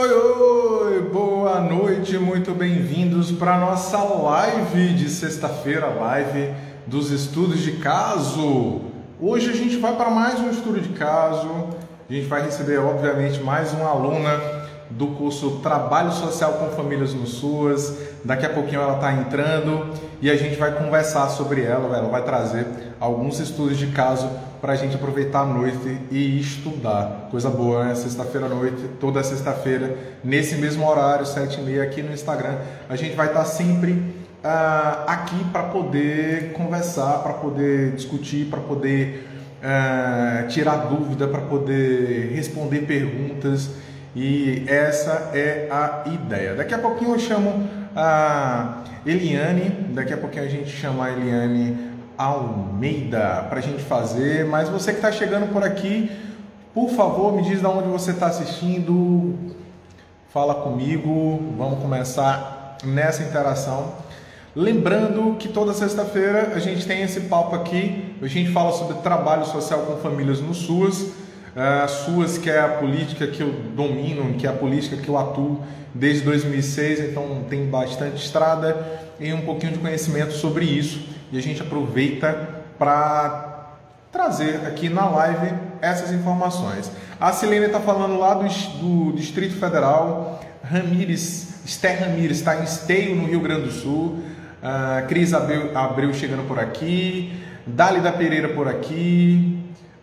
Oi, oi, boa noite, muito bem-vindos para nossa live de sexta-feira, live dos estudos de caso. Hoje a gente vai para mais um estudo de caso. A gente vai receber, obviamente, mais uma aluna do curso Trabalho Social com Famílias no SUAS. Daqui a pouquinho ela está entrando e a gente vai conversar sobre ela. Ela vai trazer alguns estudos de caso para a gente aproveitar a noite e estudar. Coisa boa, né? Sexta-feira à noite, toda sexta-feira, nesse mesmo horário, 7h30, aqui no Instagram. A gente vai estar tá sempre uh, aqui para poder conversar, para poder discutir, para poder uh, tirar dúvida, para poder responder perguntas. E essa é a ideia. Daqui a pouquinho eu chamo a Eliane, daqui a pouquinho a gente chama a Eliane Almeida para a gente fazer. Mas você que está chegando por aqui, por favor, me diz de onde você está assistindo, fala comigo, vamos começar nessa interação. Lembrando que toda sexta-feira a gente tem esse papo aqui, a gente fala sobre trabalho social com famílias no SUAS, uh, SUAS que é a política que eu domino, que é a política que eu atuo desde 2006, então tem bastante estrada e um pouquinho de conhecimento sobre isso. E a gente aproveita para trazer aqui na live essas informações. A Silene está falando lá do, do, Distrito Federal, Ramires, Esther Ramires está em Esteio, no Rio Grande do Sul, uh, Cris Abreu, Abreu chegando por aqui, Dálida Pereira por aqui,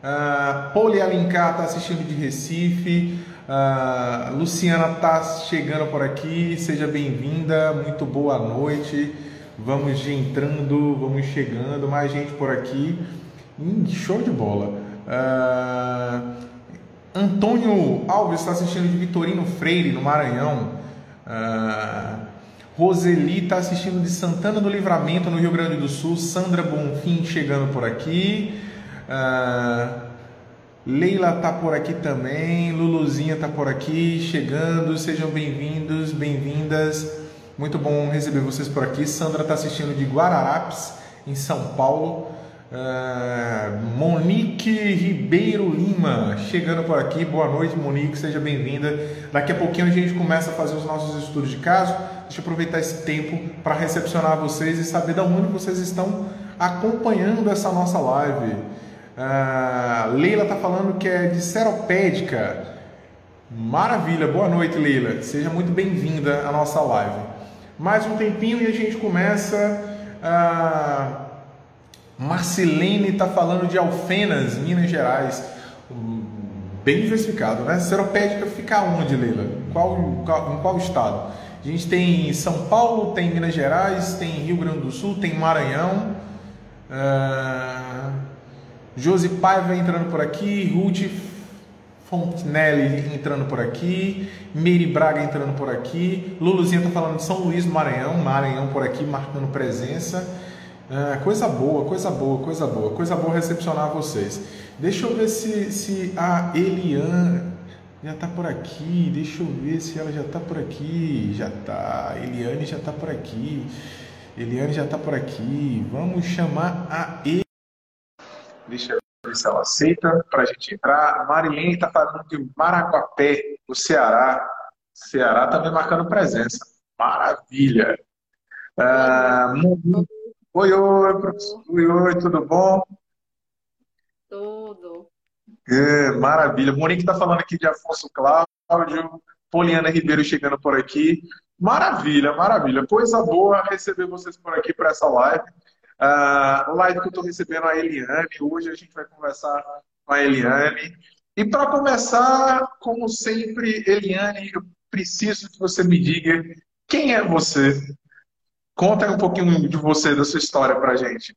uh, Poli Alencar está assistindo de Recife, uh, Luciana está chegando por aqui, seja bem-vinda, muito boa noite. Vamos entrando, vamos chegando, mais gente por aqui. Hum, show de bola. Uh, Antônio Alves está assistindo de Vitorino Freire, no Maranhão. Uh, Roseli está assistindo de Santana do Livramento, no Rio Grande do Sul. Sandra Bonfim chegando por aqui. Uh, Leila está por aqui também. Luluzinha está por aqui, chegando. Sejam bem-vindos, bem-vindas. Muito bom receber vocês por aqui. Sandra está assistindo de Guararapes, em São Paulo. Uh, Monique Ribeiro Lima chegando por aqui. Boa noite, Monique, seja bem-vinda. Daqui a pouquinho a gente começa a fazer os nossos estudos de caso. Deixa eu aproveitar esse tempo para recepcionar vocês e saber de onde vocês estão acompanhando essa nossa live. Uh, Leila está falando que é de Seropédica. Maravilha, boa noite, Leila. Seja muito bem-vinda à nossa live mais um tempinho e a gente começa. A Marcelene está falando de Alfenas, Minas Gerais. Bem diversificado, né? Seropédica fica onde, Leila? Qual, em qual estado? A gente tem São Paulo, tem Minas Gerais, tem Rio Grande do Sul, tem Maranhão. Uh, Josi Paiva entrando por aqui, Ruth Fontenelle entrando por aqui, Meire Braga entrando por aqui, Luluzinha está falando de São Luís do Maranhão, Maranhão por aqui marcando presença. Ah, coisa boa, coisa boa, coisa boa, coisa boa recepcionar vocês. Deixa eu ver se, se a Eliane já está por aqui, deixa eu ver se ela já está por aqui. Já está, Eliane já está por aqui, Eliane já está por aqui. Vamos chamar a Eliane. Deixa eu ver se ela aceita para a gente entrar. A Marilene está falando de Maracuapé, no Ceará. Ceará também marcando presença. Maravilha. Ah, oi, oi, professor. Oi, oi, tudo bom? Tudo. É, maravilha. Monique está falando aqui de Afonso Cláudio, Poliana Ribeiro chegando por aqui. Maravilha, maravilha. Coisa boa receber vocês por aqui para essa live. Uh, live que eu estou recebendo a Eliane. Hoje a gente vai conversar com a Eliane. E para começar, como sempre, Eliane, eu preciso que você me diga quem é você. Conta um pouquinho de você, da sua história para a gente.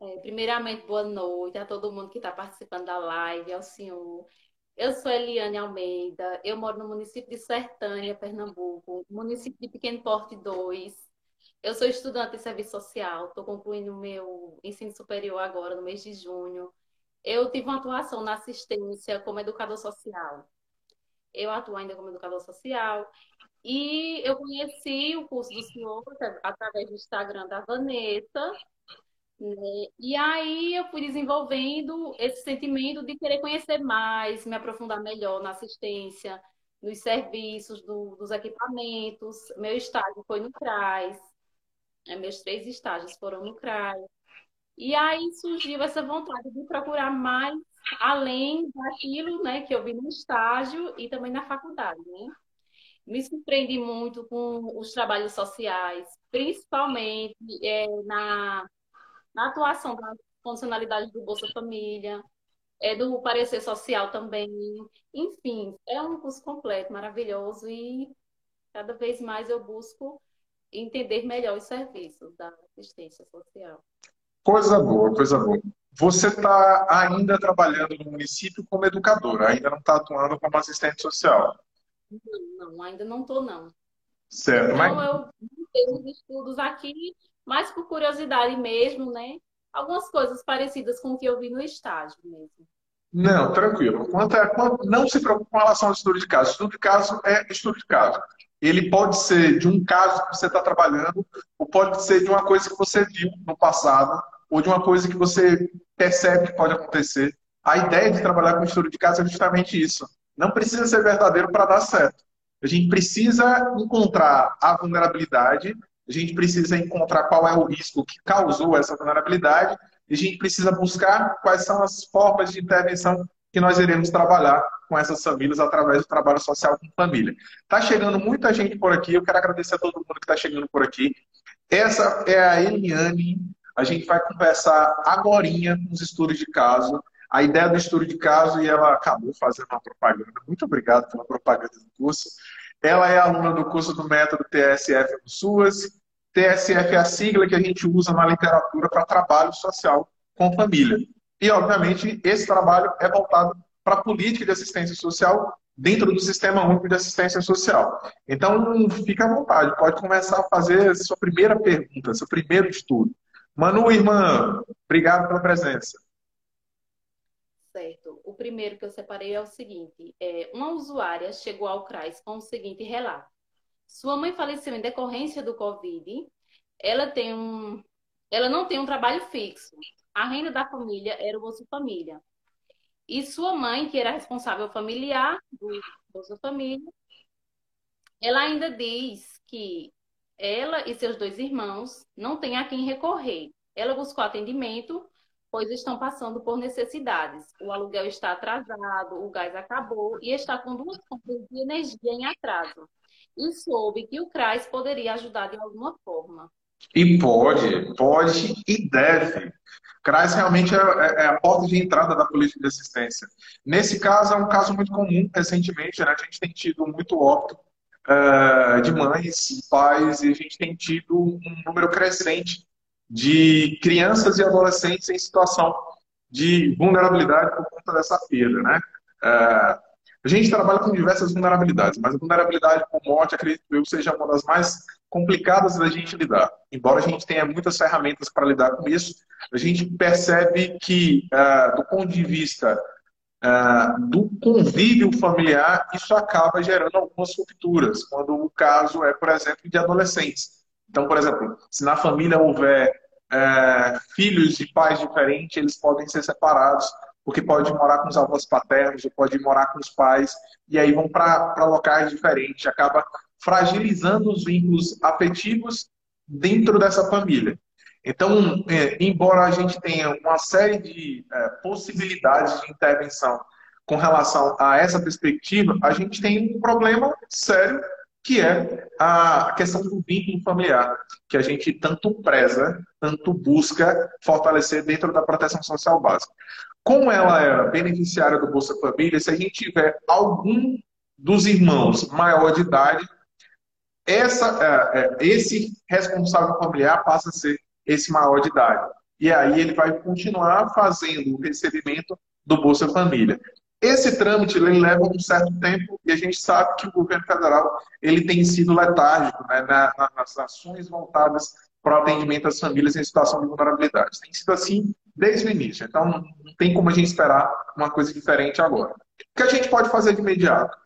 É, primeiramente, boa noite a todo mundo que está participando da live, ao senhor. Eu sou Eliane Almeida, eu moro no município de Sertânia, Pernambuco, município de Pequeno Porte 2. Eu sou estudante de serviço social, estou concluindo meu ensino superior agora, no mês de junho. Eu tive uma atuação na assistência como educador social. Eu atuo ainda como educador social. E eu conheci o curso do senhor através do Instagram da Vanessa. Né? E aí eu fui desenvolvendo esse sentimento de querer conhecer mais, me aprofundar melhor na assistência, nos serviços do, dos equipamentos. Meu estágio foi no CRAS, meus três estágios foram no CRAS. E aí surgiu essa vontade de procurar mais além daquilo né, que eu vi no estágio e também na faculdade. Né? Me surpreendi muito com os trabalhos sociais, principalmente é, na, na atuação das funcionalidades do Bolsa Família, é, do parecer social também. Enfim, é um curso completo, maravilhoso e cada vez mais eu busco entender melhor os serviços da assistência social. Coisa boa, coisa boa. Você está ainda trabalhando no município como educadora, ainda não está atuando como assistente social? Não, não ainda não estou, não. Certo, então, mas... eu tenho os estudos aqui, mais por curiosidade mesmo, né? Algumas coisas parecidas com o que eu vi no estágio mesmo. Não, tranquilo. Quanto a, quanto, não se preocupe com relação ao estudo de caso. Estudo de caso é estudo de caso. Ele pode ser de um caso que você está trabalhando, ou pode ser de uma coisa que você viu no passado, ou de uma coisa que você percebe que pode acontecer. A ideia de trabalhar com estudo de caso é justamente isso. Não precisa ser verdadeiro para dar certo. A gente precisa encontrar a vulnerabilidade, a gente precisa encontrar qual é o risco que causou essa vulnerabilidade, e a gente precisa buscar quais são as formas de intervenção que nós iremos trabalhar com essas famílias através do trabalho social com família. Está chegando muita gente por aqui, eu quero agradecer a todo mundo que está chegando por aqui. Essa é a Eliane, a gente vai conversar agora com os estudos de caso. A ideia do estudo de caso, e ela acabou fazendo uma propaganda. Muito obrigado pela propaganda do curso. Ela é aluna do curso do método TSF SUAS. TSF é a sigla que a gente usa na literatura para trabalho social com família. E, obviamente, esse trabalho é voltado para a política de assistência social dentro do Sistema Único de Assistência Social. Então, fique à vontade, pode começar a fazer a sua primeira pergunta, seu primeiro estudo. Manu, irmã, obrigado pela presença. Certo. O primeiro que eu separei é o seguinte: é, uma usuária chegou ao CRAS com o seguinte relato. Sua mãe faleceu em decorrência do Covid. Ela tem um, ela não tem um trabalho fixo. A renda da família era o Bolsa Família. E sua mãe, que era responsável familiar do Bolsa Família, ela ainda diz que ela e seus dois irmãos não têm a quem recorrer. Ela buscou atendimento, pois estão passando por necessidades. O aluguel está atrasado, o gás acabou e está com duas contas de energia em atraso. E soube que o CRAS poderia ajudar de alguma forma. E pode, pode e deve. CRAS realmente é, é, é, a porta de entrada da política de assistência. Nesse caso, é um caso muito comum recentemente, né? a gente tem tido muito óbito uh, de mães, pais, e a gente tem tido um número crescente de crianças e adolescentes em situação de vulnerabilidade por conta dessa perda. Né? Uh, a gente trabalha com diversas vulnerabilidades, mas a vulnerabilidade por morte, acredito eu, seja uma das mais complicadas da gente lidar. Embora a gente tenha muitas ferramentas para lidar com isso, a gente percebe que, uh, do ponto de vista uh, do convívio familiar, isso acaba gerando algumas rupturas, quando o caso é, por exemplo, de adolescentes. Então, por exemplo, se na família houver uh, filhos de pais diferentes, eles podem ser separados, porque pode morar com os avós paternos, ou pode morar com os pais, e aí vão para locais diferentes, acaba fragilizando os vínculos afetivos dentro dessa família. Então, é, embora a gente tenha uma série de é, possibilidades de intervenção com relação a essa perspectiva, a gente tem um problema sério que é a questão do vínculo familiar, que a gente tanto preza, tanto busca fortalecer dentro da proteção social básica. Como ela era beneficiária do Bolsa Família, se a gente tiver algum dos irmãos maior de idade, essa, é, é, esse responsável familiar passa a ser esse maior de idade. E aí ele vai continuar fazendo o recebimento do Bolsa Família. Esse trâmite leva um certo tempo e a gente sabe que o governo federal ele tem sido letárgico né, nas ações voltadas para o atendimento às famílias em situação de vulnerabilidade. Tem sido assim desde o início. Então não tem como a gente esperar uma coisa diferente agora. O que a gente pode fazer de imediato?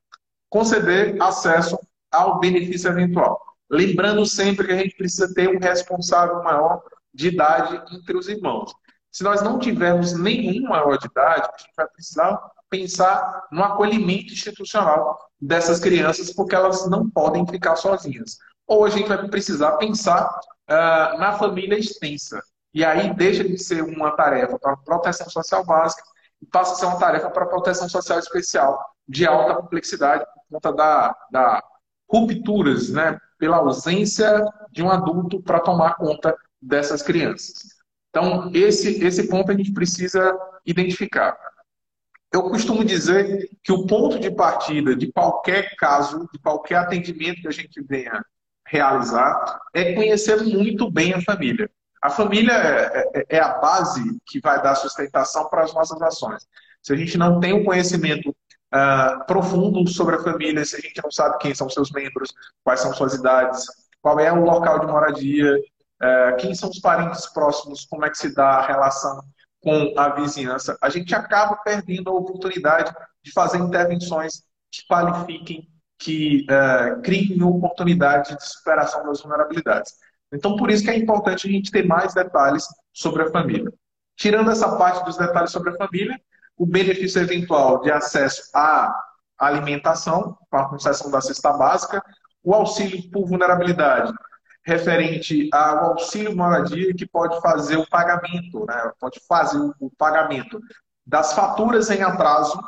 Conceder acesso ao benefício eventual. Lembrando sempre que a gente precisa ter um responsável maior de idade entre os irmãos. Se nós não tivermos nenhum maior de idade, a gente vai precisar pensar no acolhimento institucional dessas crianças, porque elas não podem ficar sozinhas. Ou a gente vai precisar pensar uh, na família extensa. E aí deixa de ser uma tarefa para proteção social básica e passa a ser uma tarefa para proteção social especial, de alta complexidade, por conta da, da rupturas, né, pela ausência de um adulto para tomar conta dessas crianças. Então, esse, esse ponto a gente precisa identificar. Eu costumo dizer que o ponto de partida de qualquer caso, de qualquer atendimento que a gente venha realizar, é conhecer muito bem a família. A família é, é, é a base que vai dar sustentação para as nossas ações. Se a gente não tem um conhecimento uh, profundo sobre a família, se a gente não sabe quem são seus membros, quais são suas idades, qual é o local de moradia, uh, quem são os parentes próximos, como é que se dá a relação com a vizinhança, a gente acaba perdendo a oportunidade de fazer intervenções que qualifiquem, que uh, criem oportunidade de superação das vulnerabilidades. Então, por isso que é importante a gente ter mais detalhes sobre a família. Tirando essa parte dos detalhes sobre a família, o benefício eventual de acesso à alimentação, com a concessão da cesta básica, o auxílio por vulnerabilidade, referente ao auxílio moradia, que pode fazer o pagamento, né? pode fazer o pagamento das faturas em atraso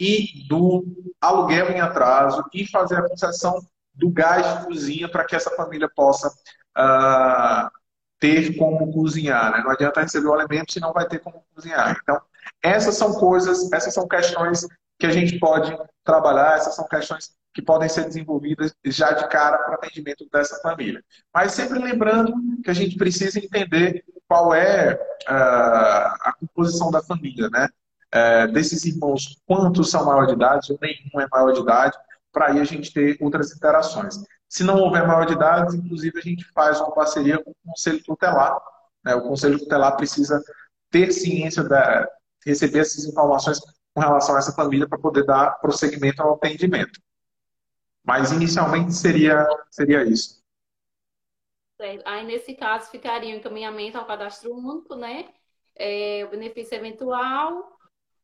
e do aluguel em atraso e fazer a concessão do gás de cozinha para que essa família possa uh, ter como cozinhar. Né? Não adianta receber o alimento se não vai ter como cozinhar. Então, essas são coisas, essas são questões que a gente pode trabalhar, essas são questões que podem ser desenvolvidas já de cara para o atendimento dessa família. Mas sempre lembrando que a gente precisa entender qual é uh, a composição da família, né? Uh, desses irmãos, quantos são maior de idade ou nenhum é maior de idade, para aí a gente ter outras interações. Se não houver maior de idade, inclusive a gente faz uma parceria com o Conselho Tutelar. Né? O Conselho Tutelar precisa ter ciência da, receber essas informações com relação a essa família para poder dar prosseguimento ao atendimento. Mas inicialmente seria, seria isso. Certo. Aí, nesse caso, ficaria o encaminhamento ao cadastro único, né? É, o benefício eventual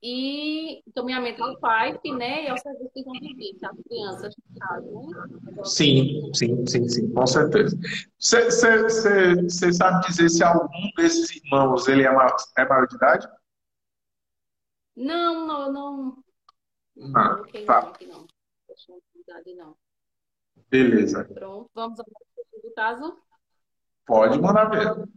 e encaminhamento ao PAIP, né? E ao serviço de convivência, às crianças, né? Sim, sim, sim, sim, com certeza. Você sabe dizer se algum desses irmãos ele é maior, é maior de idade? Não, não, não. Não, não tá. Não, aqui não. não. Beleza. Pronto, vamos ao do caso? Pode mandar ver.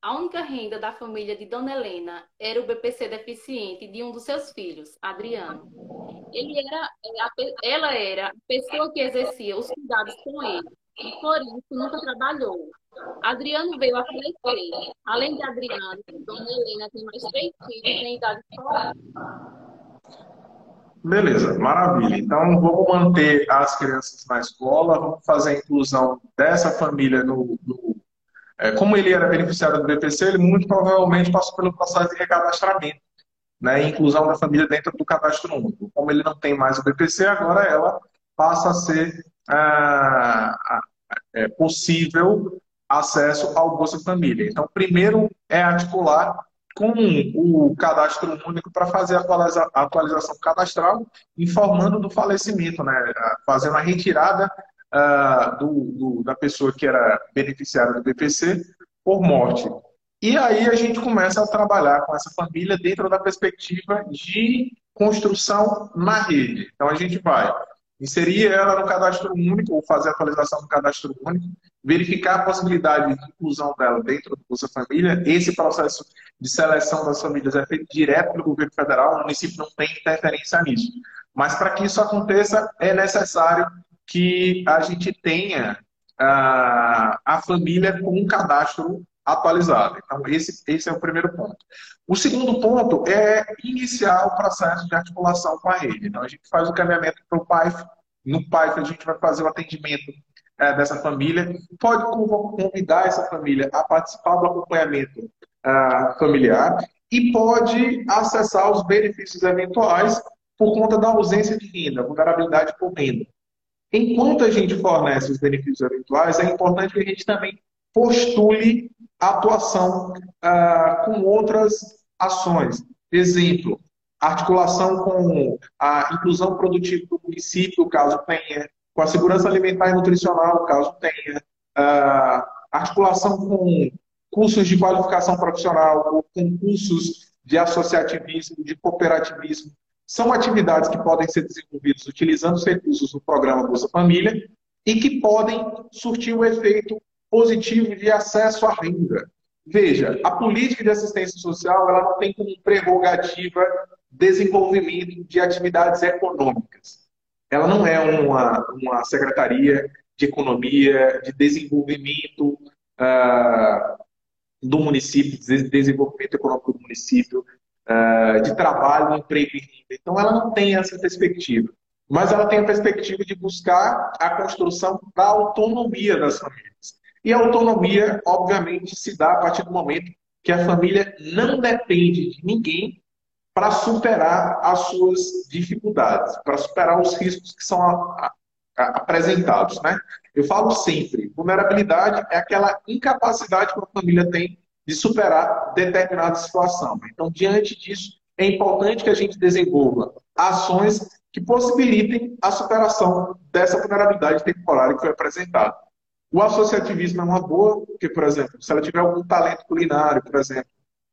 A única renda da família de Dona Helena era o BPC deficiente de um dos seus filhos, Adriano. Ele era, ela era a pessoa que exercia os cuidados com ele e por isso nunca trabalhou. Adriano veio a falecer. Além de Adriano, Dona Helena tem mais três filhos em idade escolar. Beleza, maravilha. Então vamos manter as crianças na escola, vamos fazer a inclusão dessa família no. no é, como ele era beneficiário do BPC, ele muito provavelmente passou pelo processo de recadastramento, né? Inclusão da família dentro do cadastro único. Como ele não tem mais o BPC, agora ela passa a ser ah, é, possível acesso ao Bolsa Família. Então, primeiro é articular com o cadastro único para fazer a atualização cadastral, informando do falecimento, né? fazendo a retirada uh, do, do, da pessoa que era beneficiária do BPC por morte. E aí a gente começa a trabalhar com essa família dentro da perspectiva de construção na rede. Então a gente vai inserir ela no cadastro único, ou fazer a atualização do cadastro único, verificar a possibilidade de inclusão dela dentro do Bolsa Família. Esse processo de seleção das famílias é feito direto pelo governo federal, o município não tem interferência nisso. Mas para que isso aconteça, é necessário que a gente tenha a, a família com um cadastro atualizado. Então, esse, esse é o primeiro ponto. O segundo ponto é iniciar o processo de articulação com a rede. Então, a gente faz o caminhamento para o PAIF. No PAIF, a gente vai fazer o atendimento é, dessa família. Pode convidar essa família a participar do acompanhamento uh, familiar e pode acessar os benefícios eventuais por conta da ausência de renda, vulnerabilidade por renda. Enquanto a gente fornece os benefícios eventuais, é importante que a gente também postule atuação uh, com outras ações. Exemplo, articulação com a inclusão produtiva do município, caso tenha, com a segurança alimentar e nutricional, caso tenha, uh, articulação com cursos de qualificação profissional, com cursos de associativismo, de cooperativismo, são atividades que podem ser desenvolvidas utilizando os recursos do programa Bolsa Família e que podem surtir o efeito positivo de acesso à renda. Veja, a política de assistência social ela não tem como prerrogativa desenvolvimento de atividades econômicas. Ela não é uma, uma secretaria de economia, de desenvolvimento uh, do município, de desenvolvimento econômico do município, uh, de trabalho, emprego e renda. Então, ela não tem essa perspectiva. Mas ela tem a perspectiva de buscar a construção da autonomia das famílias. E a autonomia, obviamente, se dá a partir do momento que a família não depende de ninguém para superar as suas dificuldades, para superar os riscos que são a, a, apresentados. Né? Eu falo sempre, vulnerabilidade é aquela incapacidade que a família tem de superar determinada situação. Então, diante disso, é importante que a gente desenvolva ações que possibilitem a superação dessa vulnerabilidade temporária que foi apresentada. O associativismo é uma boa, porque, por exemplo, se ela tiver algum talento culinário, por exemplo,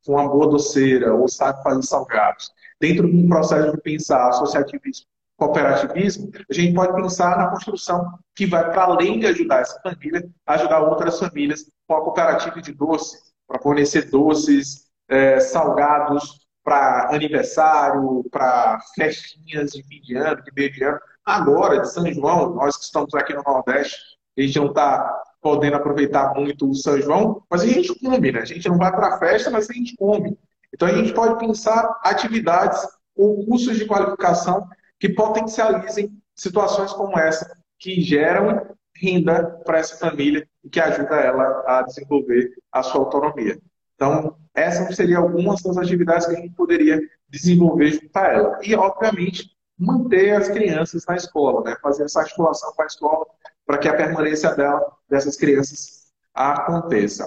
uma boa doceira ou sabe fazer salgados, dentro de um processo de pensar associativismo, cooperativismo, a gente pode pensar na construção que vai para além de ajudar essa família, ajudar outras famílias com a cooperativa de doce, para fornecer doces, é, salgados para aniversário, para festinhas de fim de ano, de meio de ano. Agora, de São João, nós que estamos aqui no Nordeste, a gente não está podendo aproveitar muito o São João, mas a gente come, né? A gente não vai para a festa, mas a gente come. Então a gente pode pensar atividades ou cursos de qualificação que potencializem situações como essa, que geram renda para essa família e que ajuda ela a desenvolver a sua autonomia. Então, essas seriam algumas das atividades que a gente poderia desenvolver junto a ela. E, obviamente, manter as crianças na escola, né? fazer essa articulação com a escola para que a permanência dela, dessas crianças aconteça.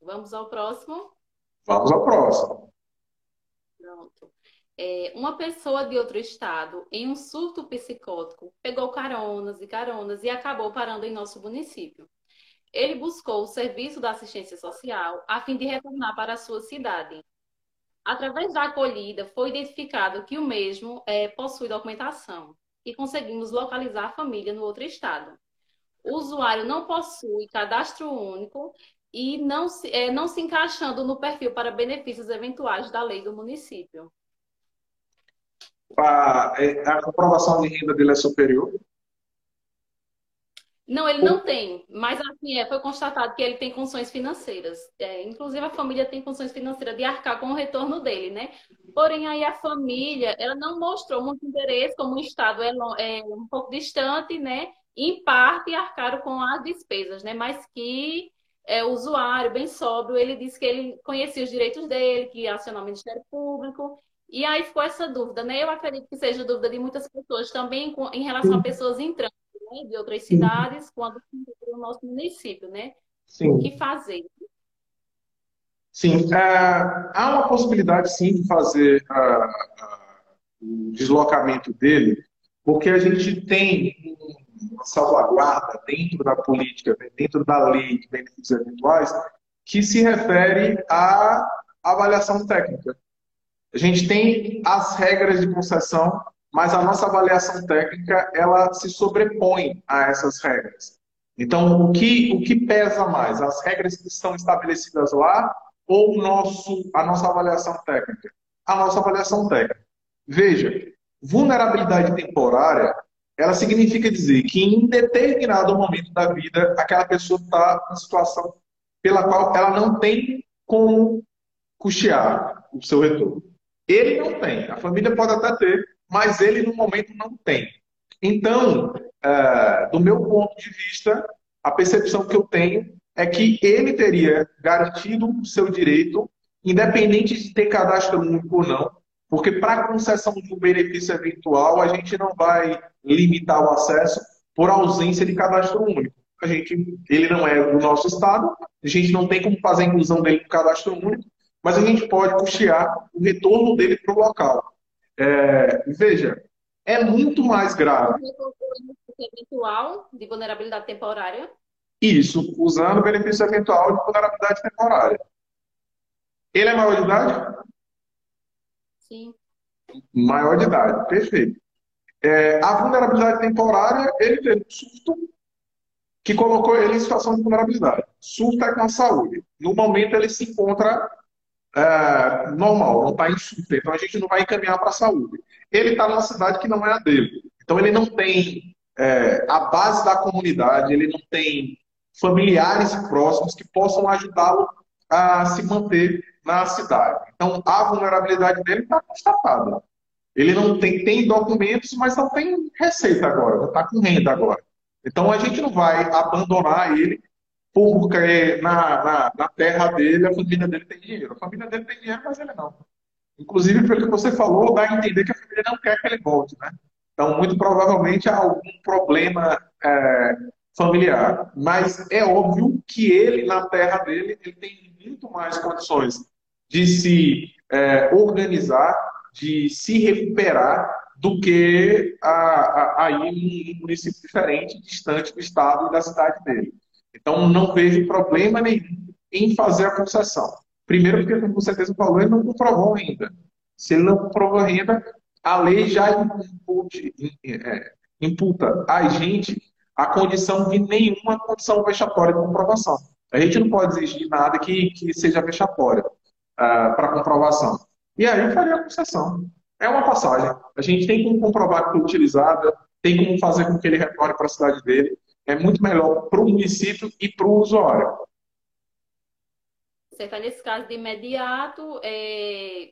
Vamos ao próximo? Vamos ao próximo. Pronto. É, uma pessoa de outro estado, em um surto psicótico, pegou caronas e caronas e acabou parando em nosso município. Ele buscou o serviço da assistência social a fim de retornar para a sua cidade. Através da acolhida, foi identificado que o mesmo é, possui documentação e conseguimos localizar a família no outro estado. O usuário não possui cadastro único e não se, é, não se encaixando no perfil para benefícios eventuais da lei do município. A, é, a comprovação de renda dele é superior? Não, ele não tem, mas assim, é, foi constatado que ele tem condições financeiras. É, inclusive, a família tem condições financeiras de arcar com o retorno dele, né? Porém, aí a família, ela não mostrou muito interesse, como o Estado é, é um pouco distante, né? Em parte, arcaram com as despesas, né? Mas que é, o usuário, bem sóbrio, ele disse que ele conhecia os direitos dele, que ia acionar o Ministério Público, e aí ficou essa dúvida, né? Eu acredito que seja dúvida de muitas pessoas também em relação a pessoas entrando né, de outras cidades quando no nosso município, né? Sim. O que fazer? Sim, uh, há uma possibilidade sim de fazer uh, uh, o deslocamento dele, porque a gente tem uma salvaguarda dentro da política, dentro da lei de benefícios eventuais, que se refere à avaliação técnica. A gente tem as regras de concessão mas a nossa avaliação técnica ela se sobrepõe a essas regras. Então, o que, o que pesa mais? As regras que estão estabelecidas lá ou nosso, a nossa avaliação técnica? A nossa avaliação técnica. Veja, vulnerabilidade temporária, ela significa dizer que em determinado momento da vida, aquela pessoa está em situação pela qual ela não tem como custear o seu retorno. Ele não tem. A família pode até ter, mas ele no momento não tem. Então, é, do meu ponto de vista, a percepção que eu tenho é que ele teria garantido o seu direito, independente de ter cadastro único ou não, porque para concessão de um benefício eventual, a gente não vai limitar o acesso por ausência de cadastro único. A gente, ele não é do nosso estado, a gente não tem como fazer a inclusão dele no cadastro único, mas a gente pode custear o retorno dele para o local. É, veja, é muito mais grave. Eventual de vulnerabilidade temporária? Isso, usando o benefício eventual de vulnerabilidade temporária. Ele é maior de idade? Sim. Maior de idade, perfeito. É, a vulnerabilidade temporária, ele teve um surto que colocou ele em situação de vulnerabilidade. Surto é com a saúde. No momento, ele se encontra é, normal, não está em surto. Então, a gente não vai encaminhar para a saúde. Ele está numa cidade que não é a dele. Então, ele não tem é, a base da comunidade, ele não tem familiares próximos que possam ajudá-lo a se manter na cidade. Então, a vulnerabilidade dele está constatada. Ele não tem, tem documentos, mas não tem receita agora, não está com renda agora. Então, a gente não vai abandonar ele porque na, na, na, terra dele a família dele tem dinheiro. A família dele tem dinheiro, mas ele não. Inclusive, pelo que você falou, dá a entender que a família não quer que ele volte, né? Então, muito provavelmente há algum problema é, familiar. Mas é óbvio que ele, na terra dele, ele tem muito mais condições de se é, organizar, de se recuperar, do que aí em um município diferente, distante do estado e da cidade dele. Então, não vejo problema nenhum em fazer a concessão. Primeiro, porque, com certeza falou, ele não comprovou ainda. Se ele não comprovou ainda, a lei já impute, é, imputa a gente a condição de nenhuma condição vexatória de comprovação. A gente não pode exigir nada que, que seja vexatória uh, para comprovação. E aí faria a concessão. É uma passagem. A gente tem como comprovar que foi utilizada, tem como fazer com que ele retorne para a cidade dele. É muito melhor para o município e para o usuário. Você está nesse caso de imediato, é,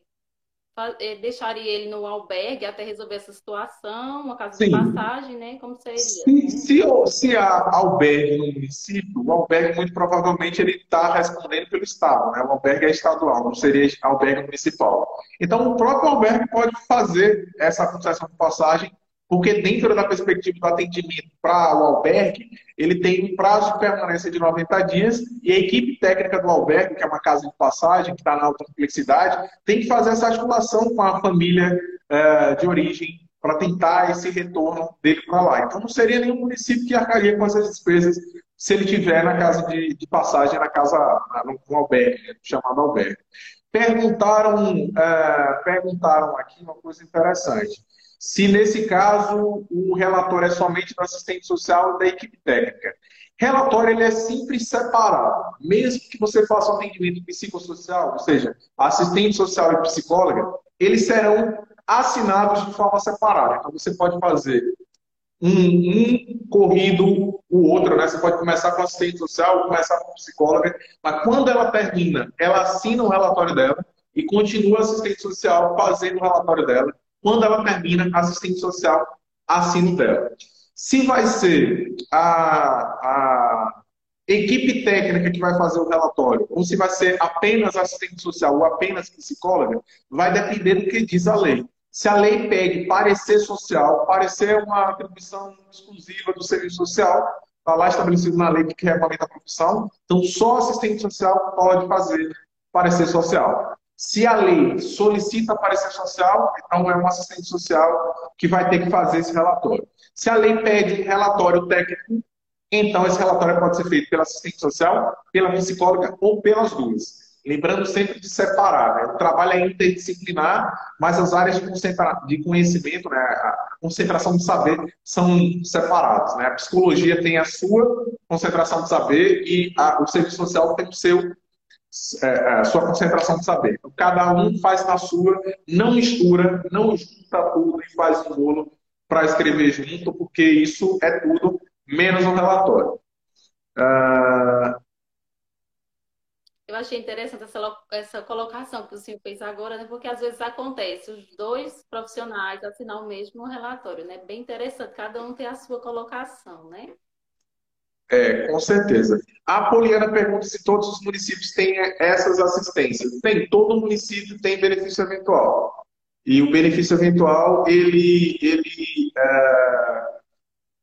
é, deixaria ele no albergue até resolver essa situação, uma casa Sim. de passagem, né? Como seria? Se, se, se há albergue no município, o albergue muito provavelmente ele está respondendo pelo Estado, né? O albergue é estadual, não seria albergue municipal. Então o próprio albergue pode fazer essa concessão de passagem porque dentro da perspectiva do atendimento para o albergue, ele tem um prazo de permanência de 90 dias e a equipe técnica do albergue, que é uma casa de passagem, que está na alta complexidade, tem que fazer essa articulação com a família é, de origem para tentar esse retorno dele para lá. Então não seria nenhum município que arcaria com essas despesas se ele tiver na casa de, de passagem, na casa, no albergue, chamado albergue. Perguntaram, é, perguntaram aqui uma coisa interessante se nesse caso o relatório é somente do assistente social da equipe técnica. Relatório ele é sempre separado, mesmo que você faça um atendimento psicossocial, ou seja, assistente social e psicóloga, eles serão assinados de forma separada. Então você pode fazer um, um corrido o outro, né? Você pode começar com assistente social, começar com psicóloga, mas quando ela termina, ela assina o relatório dela e continua assistente social fazendo o relatório dela quando ela termina, a assistente social assina o dela. Se vai ser a, a equipe técnica que vai fazer o relatório, ou se vai ser apenas assistente social ou apenas psicóloga, vai depender do que diz a lei. Se a lei pede parecer social, parecer é uma atribuição exclusiva do serviço social, está lá estabelecido na lei que regulamenta a profissão, então só assistente social pode fazer parecer social. Se a lei solicita parecer social, então é um assistente social que vai ter que fazer esse relatório. Se a lei pede relatório técnico, então esse relatório pode ser feito pela assistente social, pela psicóloga ou pelas duas. Lembrando sempre de separar. Né? O trabalho é interdisciplinar, mas as áreas de, de conhecimento, né? a concentração de saber, são separadas. Né? A psicologia tem a sua concentração de saber e a, o serviço social tem o seu é, é, a sua concentração de saber. Então, cada um faz na sua, não mistura, não junta tudo e faz um bolo para escrever junto, porque isso é tudo menos um relatório. Uh... Eu achei interessante essa, essa colocação que o senhor fez agora, né? porque às vezes acontece os dois profissionais assinar o mesmo relatório, né? Bem interessante, cada um tem a sua colocação, né? É, com certeza. A Poliana pergunta se todos os municípios têm essas assistências. Tem, todo município tem benefício eventual. E o benefício eventual, ele, ele é,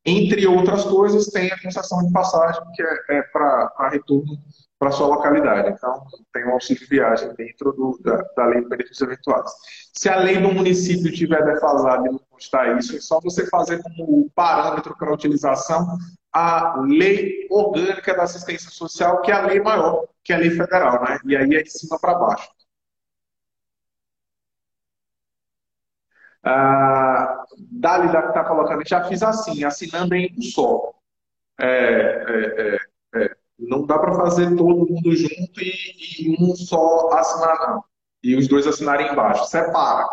entre outras coisas, tem a concessão de passagem, que é, é para retorno para sua localidade. Então, tem um auxílio de viagem dentro do, da, da lei de benefícios eventuais. Se a lei do município tiver defasada e não constar isso, é só você fazer como parâmetro para a utilização a lei orgânica da assistência social, que é a lei maior, que é a lei federal, né? E aí é de cima para baixo. Ah, Dálida que está colocando, já fiz assim, assinando em um só. É, é, é, é. não dá para fazer todo mundo junto e, e, um só assinar, não. E os dois assinarem embaixo. Separa.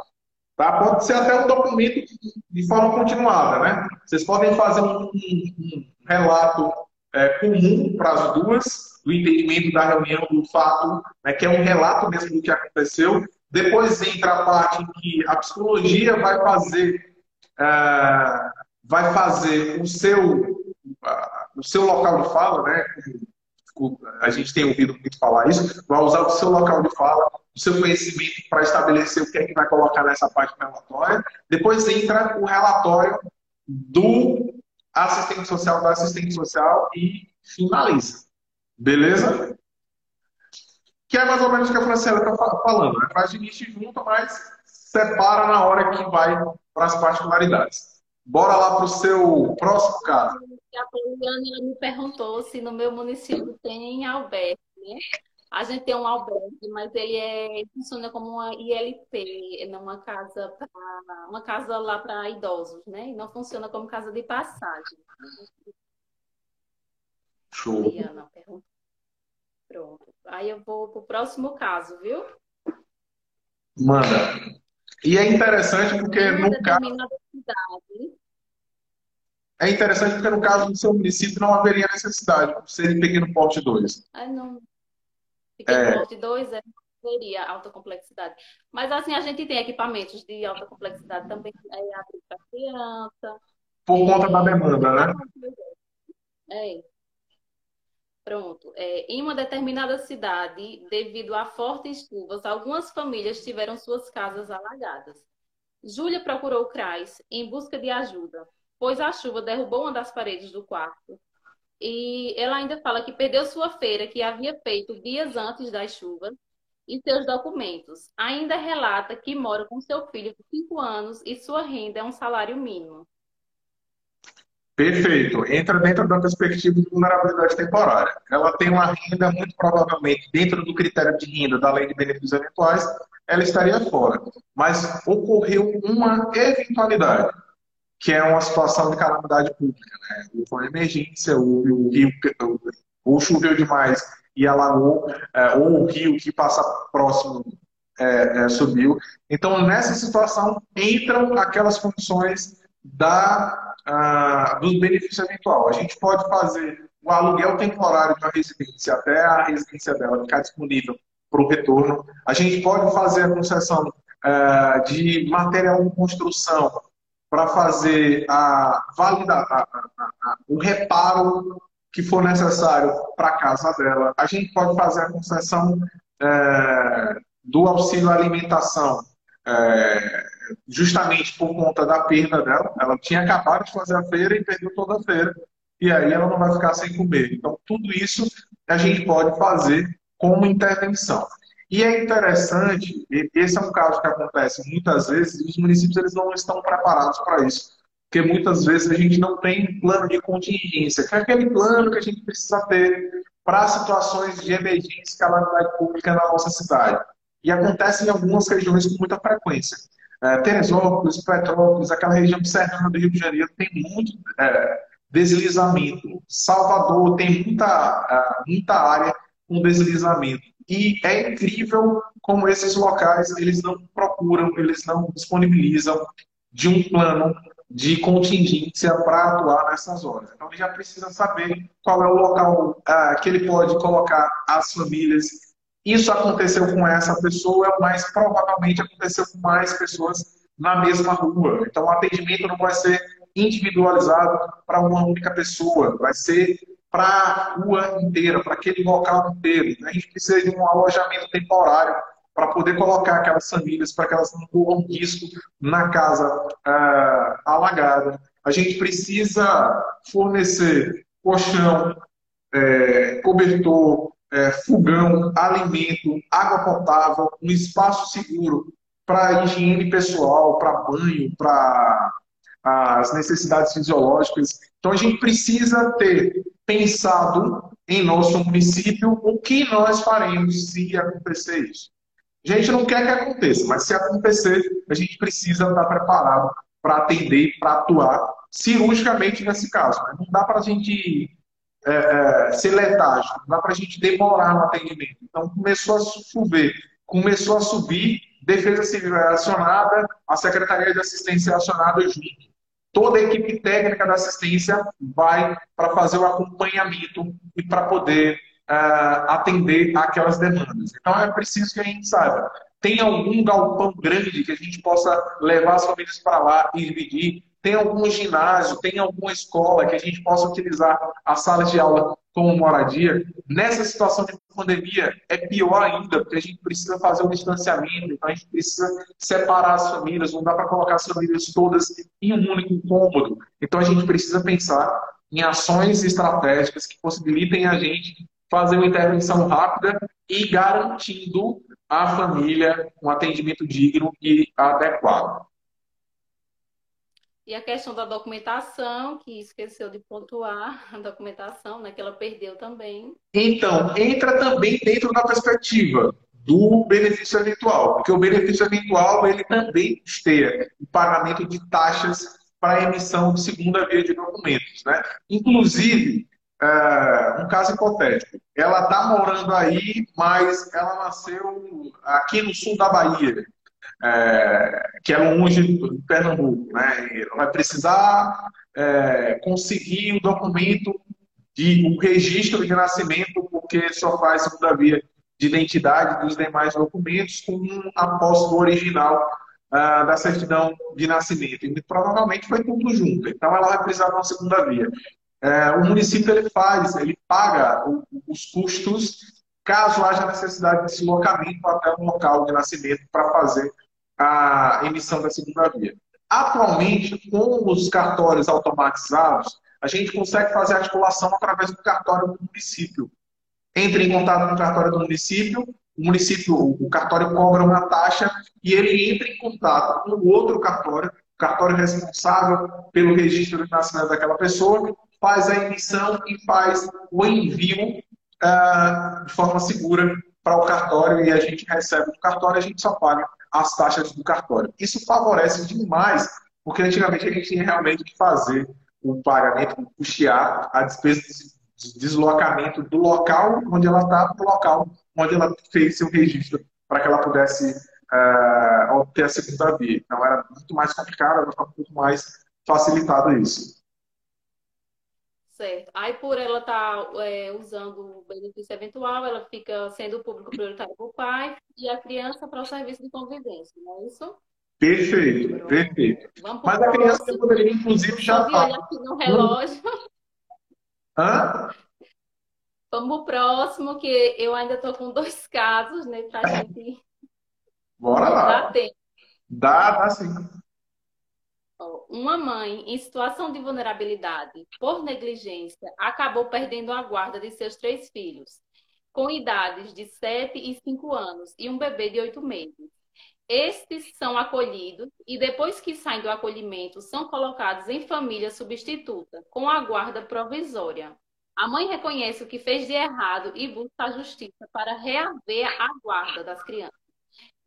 Tá? Pode ser até um documento de forma continuada, né? Vocês podem fazer um, um, um relato é, comum para as duas, do entendimento da reunião, do fato, né, que é um relato mesmo do que aconteceu, depois entra a parte em que a psicologia vai fazer, uh, vai fazer o seu, o seu local de fala, né? A gente tem ouvido muito falar isso, vai usar o seu local de fala, o seu conhecimento para estabelecer o que é que vai colocar nessa parte do relatório. Depois entra o relatório do assistente social, da assistente social e finaliza. Beleza? Que é mais ou menos o que a Franciela está falando. Né? Faz de início junto, mas separa na hora que vai para as particularidades. Bora lá para o seu próximo caso. A Poliana me perguntou se no meu município tem albergue. Né? A gente tem um albergue, mas ele é, funciona como uma ILP, numa casa pra, uma casa lá para idosos, né? E não funciona como casa de passagem. Show. Mariana. Pronto. Aí eu vou para o próximo caso, viu? Manda. E é interessante porque no caso. É interessante porque no caso do seu município não haveria necessidade por ser pequeno porte 2. Ah, não. Pequeno é... porte 2 é seria alta complexidade. Mas assim, a gente tem equipamentos de alta complexidade também é, para criança. Por conta da demanda, né? É. Pronto. É, em uma determinada cidade, devido a fortes chuvas, algumas famílias tiveram suas casas alagadas. Júlia procurou o CRAS em busca de ajuda, pois a chuva derrubou uma das paredes do quarto. E ela ainda fala que perdeu sua feira que havia feito dias antes das chuvas e seus documentos. Ainda relata que mora com seu filho de 5 anos e sua renda é um salário mínimo. Perfeito. Entra dentro da perspectiva de vulnerabilidade temporária. Ela tem uma renda, muito provavelmente, dentro do critério de renda da lei de benefícios eventuais, ela estaria fora. Mas ocorreu uma eventualidade, que é uma situação de calamidade pública. Né? Houve uma emergência, houve o rio, ou choveu demais e alagou, é, ou o rio que passa próximo é, é, subiu. Então, nessa situação, entram aquelas condições da ah, dos benefícios eventual. A gente pode fazer o aluguel temporário de uma residência até a residência dela ficar disponível para o retorno. A gente pode fazer a concessão ah, de material de construção para fazer a validar o reparo que for necessário para a casa dela. A gente pode fazer a concessão é, do auxílio alimentação é, justamente por conta da perda dela. Ela tinha acabado de fazer a feira e perdeu toda a feira. E aí ela não vai ficar sem comer. Então, tudo isso a gente pode fazer como intervenção. E é interessante, esse é um caso que acontece muitas vezes, e os municípios eles não estão preparados para isso. Porque muitas vezes a gente não tem plano de contingência, que é aquele plano que a gente precisa ter para situações de emergência e calamidade pública na nossa cidade. E acontece em algumas regiões com muita frequência. É, Teresópolis, Petrópolis, aquela região de Serrano do Rio de Janeiro tem muito é, deslizamento. Salvador tem muita, é, muita área com deslizamento. E é incrível como esses locais eles não procuram, eles não disponibilizam de um plano de contingência para atuar nessas horas. Então ele já precisa saber qual é o local uh, que ele pode colocar as famílias isso aconteceu com essa pessoa, mas provavelmente aconteceu com mais pessoas na mesma rua. Então, o atendimento não vai ser individualizado para uma única pessoa, vai ser para a rua inteira, para aquele local inteiro. A gente precisa de um alojamento temporário para poder colocar aquelas famílias, para que elas não corram risco na casa uh, alagada. A gente precisa fornecer colchão, é, cobertor, é, fogão, alimento, água potável, um espaço seguro para higiene pessoal, para banho, para as necessidades fisiológicas. Então a gente precisa ter pensado em nosso município o que nós faremos se acontecer isso. A gente não quer que aconteça, mas se acontecer, a gente precisa estar preparado para atender, para atuar cirurgicamente nesse caso. Não dá para a gente é, é, ser letágio, não dá para a gente demorar no atendimento. Então começou a chover, começou a subir, Defesa Civil é acionada, a Secretaria de Assistência é acionada junto toda a equipe técnica da assistência vai para fazer o acompanhamento e para poder uh, atender aquelas demandas. Então é preciso que a gente saiba. Tem algum galpão grande que a gente possa levar as famílias para lá e dividir? Tem algum ginásio, tem alguma escola que a gente possa utilizar as salas de aula como moradia? Nessa situação de pandemia, é pior ainda, porque a gente precisa fazer um distanciamento, então a gente precisa separar as famílias, não dá para colocar as famílias todas em um único cômodo. Então a gente precisa pensar em ações estratégicas que possibilitem a gente fazer uma intervenção rápida e garantindo à família um atendimento digno e adequado. E a questão da documentação, que esqueceu de pontuar, a documentação, né, que ela perdeu também. Então, entra também dentro da perspectiva do benefício eventual, porque o benefício eventual ele também esteia o pagamento de taxas para emissão de segunda via de documentos. Né? Inclusive, é, um caso hipotético, ela está morando aí, mas ela nasceu aqui no sul da Bahia é, que é longe de Pernambuco. Né? Vai precisar é, conseguir o documento de o registro de nascimento, porque só faz segunda via de identidade dos demais documentos com a posse do original uh, da certidão de nascimento. E provavelmente foi tudo junto. Então ela vai precisar de uma segunda via. É, o município ele faz, ele paga o, os custos caso haja necessidade de deslocamento até o local de nascimento para fazer a emissão da segunda via. Atualmente, com os cartórios automatizados, a gente consegue fazer a articulação através do cartório do município. Entre em contato com o cartório do município, o município, o cartório cobra uma taxa e ele entra em contato com o outro cartório, o cartório responsável pelo registro de nascimento daquela pessoa, faz a emissão e faz o envio uh, de forma segura para o cartório e a gente recebe do cartório, a gente só paga as taxas do cartório. Isso favorece demais, porque antigamente a gente tinha realmente que fazer o pagamento, custear a despesa de deslocamento do local onde ela está para o local onde ela fez seu registro, para que ela pudesse uh, obter a segunda via. Então era muito mais complicado, agora está muito mais facilitado isso. Certo. Aí, por ela estar tá, é, usando o benefício eventual, ela fica sendo o público prioritário para o pai e a criança para o serviço de convivência, não é isso? Perfeito, Pronto. perfeito. Vamos Mas a criança próximo. poderia, inclusive, já estar. Tá... aqui no relógio. Hã? Vamos pro próximo, que eu ainda estou com dois casos, né, para a gente. Bora lá. Dá tempo. Dá, dá sim uma mãe em situação de vulnerabilidade por negligência acabou perdendo a guarda de seus três filhos, com idades de 7 e 5 anos, e um bebê de 8 meses. Estes são acolhidos e, depois que saem do acolhimento, são colocados em família substituta, com a guarda provisória. A mãe reconhece o que fez de errado e busca a justiça para reaver a guarda das crianças.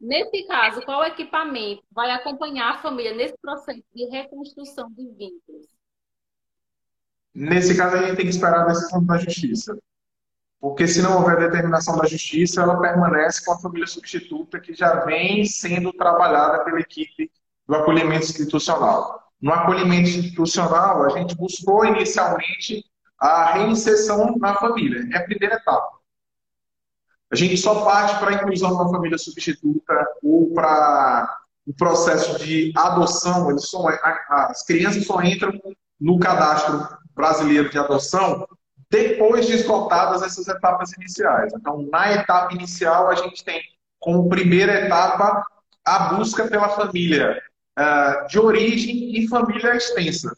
Nesse caso, qual equipamento vai acompanhar a família nesse processo de reconstrução de vínculos? Nesse caso, a gente tem que esperar a decisão da justiça. Porque se não houver determinação da justiça, ela permanece com a família substituta que já vem sendo trabalhada pela equipe do acolhimento institucional. No acolhimento institucional, a gente buscou inicialmente a reinserção na família. É a primeira etapa. A gente só parte para a inclusão de uma família substituta ou para o processo de adoção. Eles só, as crianças só entram no cadastro brasileiro de adoção depois de esgotadas essas etapas iniciais. Então, na etapa inicial, a gente tem como primeira etapa a busca pela família uh, de origem e família extensa.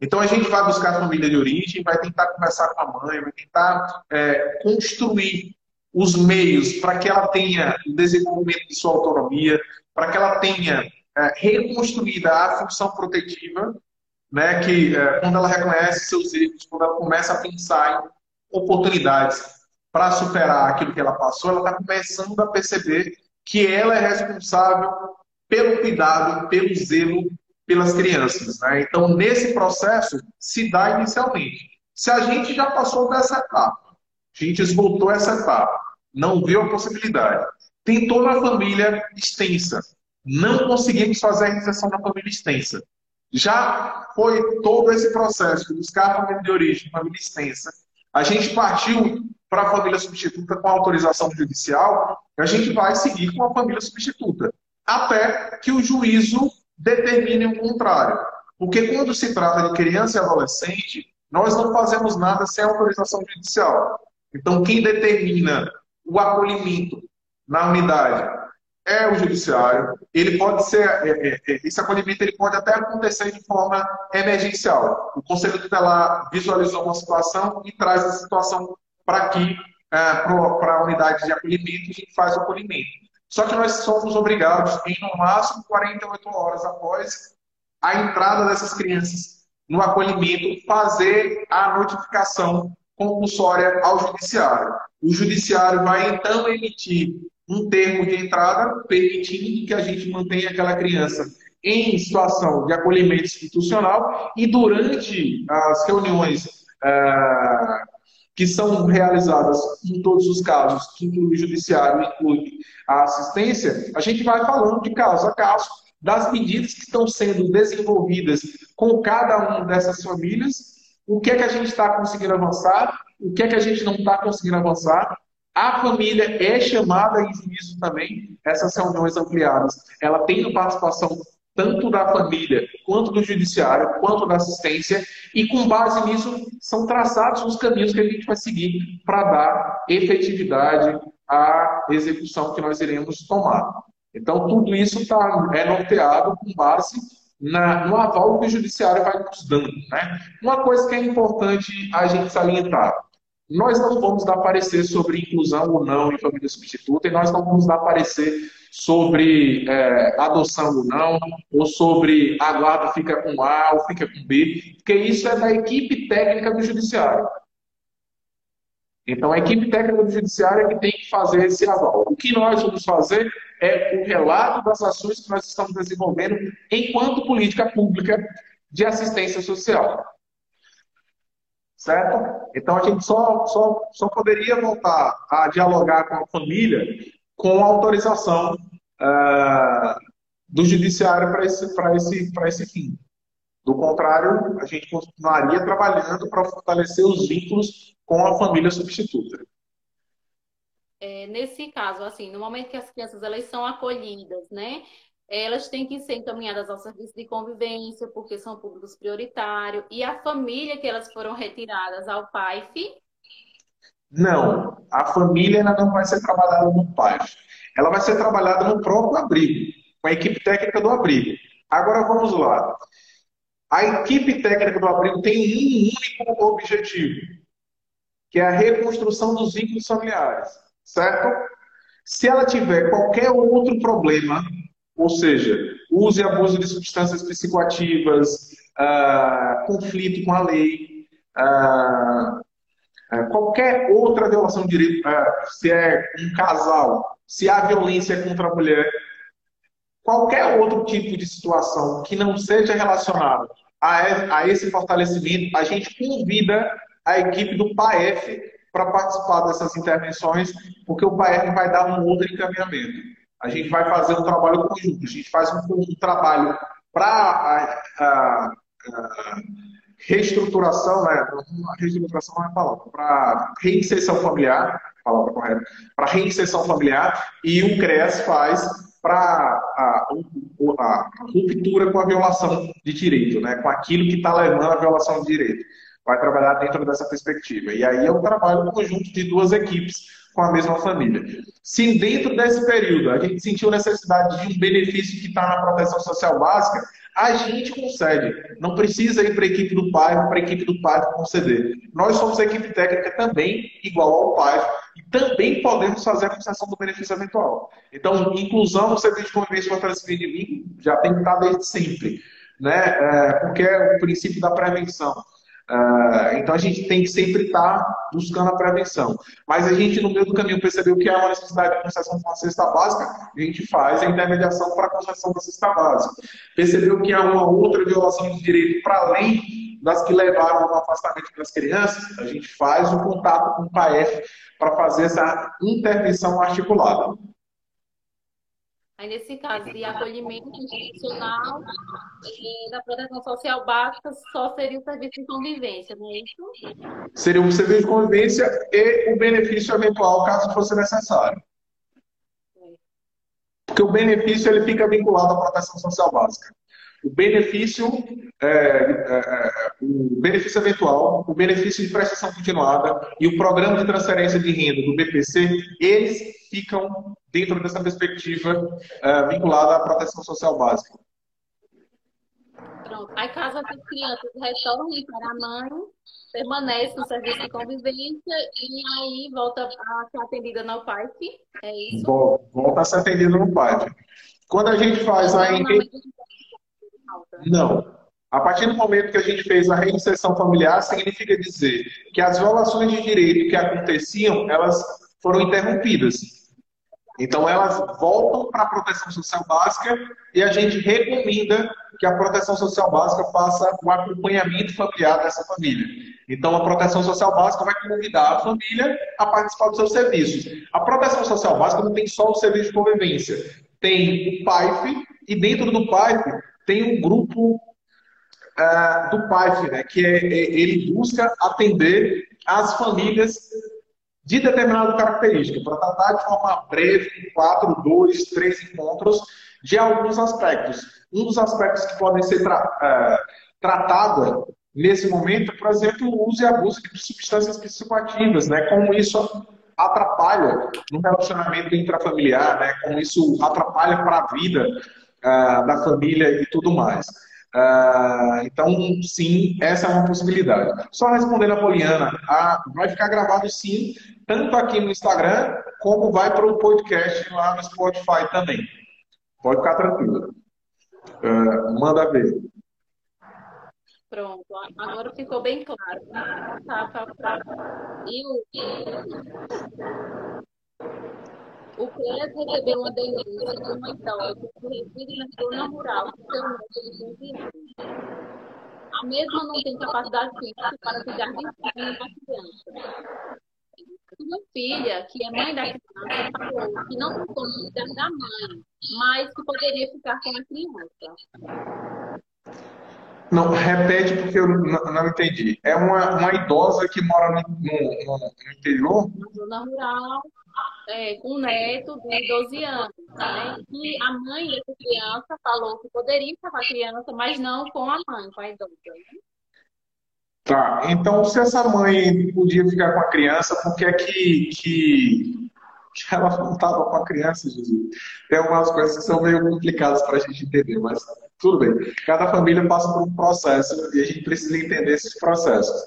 Então a gente vai buscar a família de origem, vai tentar conversar com a mãe, vai tentar é, construir os meios para que ela tenha o desenvolvimento de sua autonomia, para que ela tenha é, reconstruída a função protetiva, né, que é, quando ela reconhece seus erros, quando ela começa a pensar em oportunidades para superar aquilo que ela passou, ela está começando a perceber que ela é responsável pelo cuidado, pelo zelo pelas crianças. Né? Então, nesse processo, se dá inicialmente. Se a gente já passou dessa etapa, a gente esgotou essa etapa, não viu a possibilidade, tentou na família extensa, não conseguimos fazer a inserção na família extensa. Já foi todo esse processo de buscar a família de origem, família extensa. A gente partiu para a família substituta com autorização judicial, a gente vai seguir com a família substituta, até que o juízo determine o contrário. Porque quando se trata de criança e adolescente, nós não fazemos nada sem autorização judicial. Então, quem determina o acolhimento na unidade é o judiciário. Ele pode ser, é, é, é, esse acolhimento ele pode até acontecer de forma emergencial. O Conselho Tutelar visualizou uma situação e traz a situação para aqui, é, para a unidade de acolhimento, e faz o acolhimento. Só que nós somos obrigados, em no máximo 48 horas após a entrada dessas crianças no acolhimento, fazer a notificação compulsória ao judiciário. O judiciário vai então emitir um termo de entrada permitindo que a gente mantenha aquela criança em situação de acolhimento institucional e durante as reuniões uh, que são realizadas em todos os casos, que inclui o judiciário, inclui a assistência, a gente vai falando de caso a caso das medidas que estão sendo desenvolvidas com cada uma dessas famílias, o que é que a gente está conseguindo avançar, o que é que a gente não está conseguindo avançar, a família é chamada em juízo também, essas reuniões ampliadas. Ela tem a participação tanto da família, quanto do judiciário, quanto da assistência, e com base nisso são traçados os caminhos que a gente vai seguir para dar efetividade à execução que nós iremos tomar. Então, tudo isso tá, é norteado com base na, no aval que o judiciário vai nos dando. Né? Uma coisa que é importante a gente salientar: nós não vamos dar parecer sobre inclusão ou não em família substituta, e nós não vamos dar parecer sobre é, adoção ou não, ou sobre a guarda fica com A ou fica com B, porque isso é da equipe técnica do judiciário. Então, a equipe técnica do judiciário é que tem que fazer esse aval. O que nós vamos fazer é o relato das ações que nós estamos desenvolvendo enquanto política pública de assistência social certo? Então a gente só, só, só poderia voltar a dialogar com a família com autorização uh, do judiciário para esse, esse, esse fim. Do contrário, a gente continuaria trabalhando para fortalecer os vínculos com a família substituta. É, nesse caso, assim, no momento que as crianças elas são acolhidas, né? elas têm que ser encaminhadas ao serviço de convivência, porque são públicos prioritários, e a família que elas foram retiradas ao PAIF? Não, a família não vai ser trabalhada no PAIF. Ela vai ser trabalhada no próprio abrigo, com a equipe técnica do abrigo. Agora vamos lá. A equipe técnica do abrigo tem um único objetivo, que é a reconstrução dos vínculos familiares, certo? Se ela tiver qualquer outro problema ou seja, uso e abuso de substâncias psicoativas, uh, conflito com a lei, uh, uh, qualquer outra violação de direito, se é um casal, se há violência contra a mulher, qualquer outro tipo de situação que não seja relacionada a, a esse fortalecimento, a gente convida a equipe do PAEF para participar dessas intervenções, porque o PAEF vai dar um outro encaminhamento a gente vai fazer um trabalho conjunto. A gente faz um, um trabalho para a, reestruturação, né? reestruturação não é a palavra, para reinserção familiar, palavra correta, para reinserção familiar, e o CREAS faz para a, a, ruptura com a violação de direito, né? com aquilo que está levando à violação de direito. Vai trabalhar dentro dessa perspectiva. E aí é um trabalho conjunto de duas equipes com a mesma família. Se dentro desse período a gente sentiu necessidade de um benefício que está na proteção social básica, A gente concede. Não precisa ir para a equipe do pai, para a equipe do pai conceder. Nós somos a equipe técnica também, igual ao pai, e também podemos fazer a concessão do benefício eventual. Então, inclusão no serviço de convivência contra esse inimigo já tem que estar desde sempre, né? É, porque é o princípio da prevenção. Uh, então a gente tem que sempre estar tá buscando a prevenção. Mas a gente, no meio do caminho, percebeu que há uma necessidade de concessão de uma cesta básica, a gente faz a intermediação para a concessão da cesta básica. Percebeu que há uma outra violação de direito para além das que levaram ao afastamento das crianças, a gente faz o contato com o PAEF para fazer essa intervenção articulada. Aí, nesse caso de acolhimento institucional e da proteção social básica, só seria o serviço de convivência, não é isso? Seria o serviço de convivência e o benefício eventual, caso fosse necessário. Porque o benefício ele fica vinculado à proteção social básica. O benefício, é, é, é, o benefício eventual, o benefício de prestação continuada e o programa de transferência de renda do BPC, eles ficam dentro dessa perspectiva é, vinculada à proteção social básica. Pronto. Aí, caso as crianças retornem para a mãe, permanece no serviço de convivência e aí volta a ser atendida no PAIF, é isso? Volta a ser atendida no PAIF. Quando a gente faz a... Não. A partir do momento que a gente fez a reinserção familiar, significa dizer que as violações de direito que aconteciam, elas foram interrompidas. Então, elas voltam para a proteção social básica e a gente recomenda que a proteção social básica faça o acompanhamento familiar dessa família. Então, a proteção social básica vai convidar a família a participar dos seus serviços. A proteção social básica não tem só o serviço de convivência, tem o PAIF e dentro do PAIF tem um grupo uh, do PAIF, né, que é, é, ele busca atender as famílias de determinada característica, para tratar de forma breve, quatro, dois, três encontros, de alguns aspectos. Um dos aspectos que podem ser tra uh, tratados nesse momento, por exemplo, o uso e abuso de substâncias psicoativas, né? Como isso atrapalha no relacionamento intrafamiliar, né? Como isso atrapalha para a vida uh, da família e tudo mais. Uh, então, sim, essa é uma possibilidade. Só respondendo a Poliana, a, vai ficar gravado sim, tanto aqui no Instagram, como vai para o podcast lá no Spotify também. Pode ficar tranquilo. Uh, manda ver. Pronto, agora ficou bem claro. Tá, tá, tá. E o o Clésio recebeu uma denúncia de uma idosa que reside na zona rural com seu neto de 15 anos. A mesma não tem capacidade física para cuidar de si da criança. Minha filha, que é mãe da criança, falou que não tem como cuidar da mãe, mas que poderia ficar com a criança. Não, repete porque eu não, não entendi. É uma, uma idosa que mora no, no, no interior? Na zona rural, é, com um neto de 12 anos. Né? E a mãe dessa criança falou que poderia ficar com a criança, mas não com a mãe, com a idosa. Né? Tá, então se essa mãe podia ficar com a criança, por que é que, que, que ela não estava com a criança, Jesus? Tem algumas coisas que são meio complicadas para a gente entender, mas tudo bem. Cada família passa por um processo e a gente precisa entender esses processos.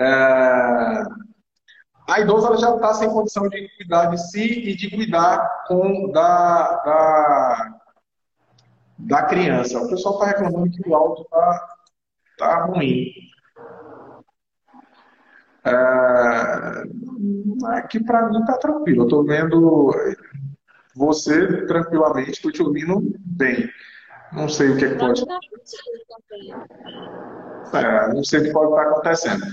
É a idosa ela já está sem condição de cuidar de si e de cuidar com da, da, da criança. O pessoal está reclamando que o áudio está tá ruim. É, aqui para mim está tranquilo. Eu estou vendo você tranquilamente, estou te ouvindo bem. Não sei o que, é que pode. É, não sei o que pode estar acontecendo.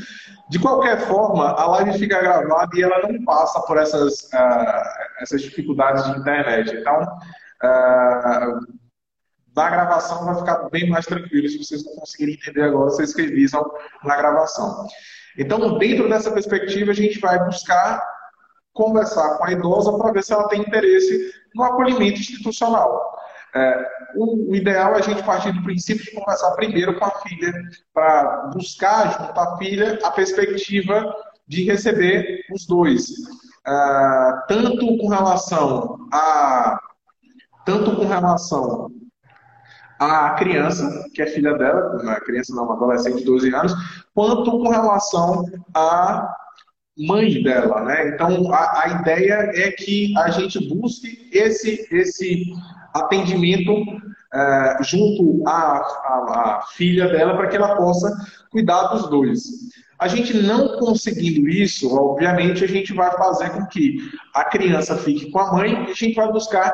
De qualquer forma, a live fica gravada e ela não passa por essas, uh, essas dificuldades de internet. Então, uh, na gravação vai ficar bem mais tranquilo. Se vocês não conseguirem entender agora, vocês revisam na gravação. Então, dentro dessa perspectiva, a gente vai buscar conversar com a idosa para ver se ela tem interesse no acolhimento institucional. É, o, o, ideal é a gente partir do princípio de conversar primeiro com a filha, para buscar junto à filha a perspectiva de receber os dois. É, tanto com relação a tanto com relação a criança, que é filha dela, uma criança não, uma adolescente de 12 anos, quanto com relação à mãe dela, né? Então a, a ideia é que a gente busque esse esse atendimento é, junto à, à, à filha dela para que ela possa cuidar dos dois. A gente não conseguindo isso, obviamente, a gente vai fazer com que a criança fique com a mãe e a gente vai buscar